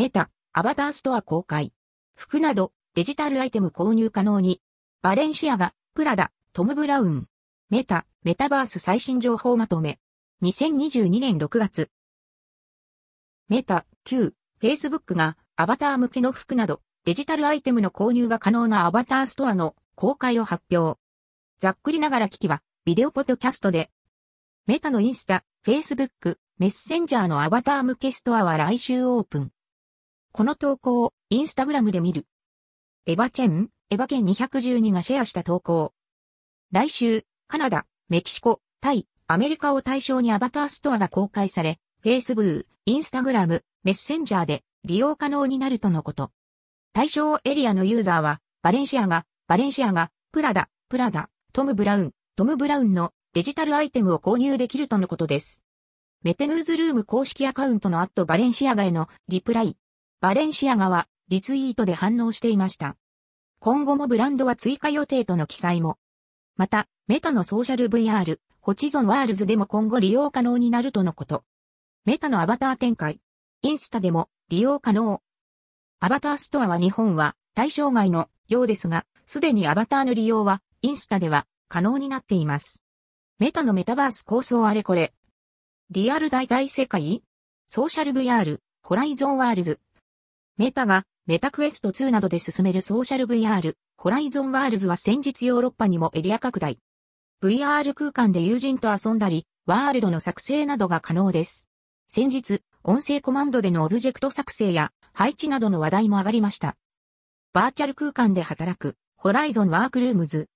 メタ、アバターストア公開。服など、デジタルアイテム購入可能に。バレンシアガ、プラダ、トム・ブラウン。メタ、メタバース最新情報まとめ。2022年6月。メタ、旧、Facebook がアバター向けの服などデジタルアイテムの購入が可能なアバターストアの公開を発表。ざっくりながら機器はビデオポッドキャストでメタのインスタ、Facebook、メッセンジャーのアバター向けストアは来週オープン。この投稿をインスタグラムで見る。エヴァチェン、エヴァケン212がシェアした投稿。来週、カナダ、メキシコ、タイ、アメリカを対象にアバターストアが公開され、Facebook、インスタグラム、メッセンジャーで利用可能になるとのこと。対象エリアのユーザーは、バレンシアガ、バレンシアガ、プラダ、プラダ、トム・ブラウン、トム・ブラウンのデジタルアイテムを購入できるとのことです。Meta Newsroom 公式アカウントのアット Balenciaga へのリプライ。 Balenciaga はリツイートで反応していました。今後もブランドは追加予定との記載も。また、 Meta のソーシャル VR、 Horizon Worlds でも今後利用可能になるとのこと。 Meta のアバター展開。インスタでも利用可能。アバターストアは日本は対象外のようですが、すでにアバターの利用はインスタでは可能になっています。Meta のメタバース構想あれこれ。リアル代替世界？ソーシャル VR、 Horizon Worlds。 Meta が Meta Quest 2などで進めるソーシャル VR、 Horizon Worlds は先日ヨーロッパにもエリア拡大。VR 空間で友人と遊んだり、ワールドの作成などが可能です。先日、音声コマンドでのオブジェクト作成や配置などの話題も上がりました。バーチャル空間で働く、 Horizon Workrooms。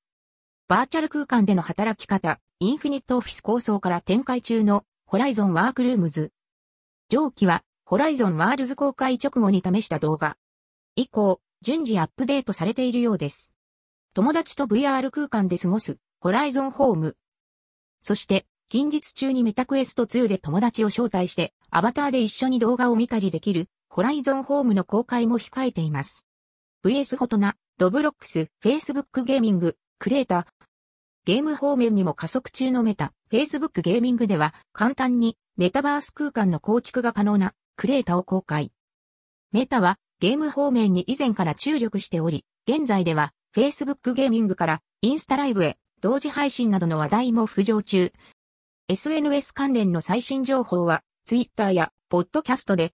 バーチャル空間での働き方、 Infinite Office 構想から展開中の Horizon Workrooms。上記は、 Horizon Worlds 公開直後に試した動画。以降、順次アップデートされているようです。友達と VR 空間で過ごす、 Horizon Home。そして、近日中に Meta Quest 2で友達を招待して、アバターで一緒に動画を見たりできる、 Horizon Home の公開も控えています。VS フォトナ、ロブロックス、Facebook ゲーミング、クレーター。ゲーム方面にも加速中のメタ、Facebook ゲーミングでは簡単にメタバース空間の構築が可能なクレータを公開。メタはゲーム方面に以前から注力しており、現在では Facebook ゲーミングからインスタライブへ同時配信などの話題も浮上中。SNS 関連の最新情報は Twitter やポッドキャストで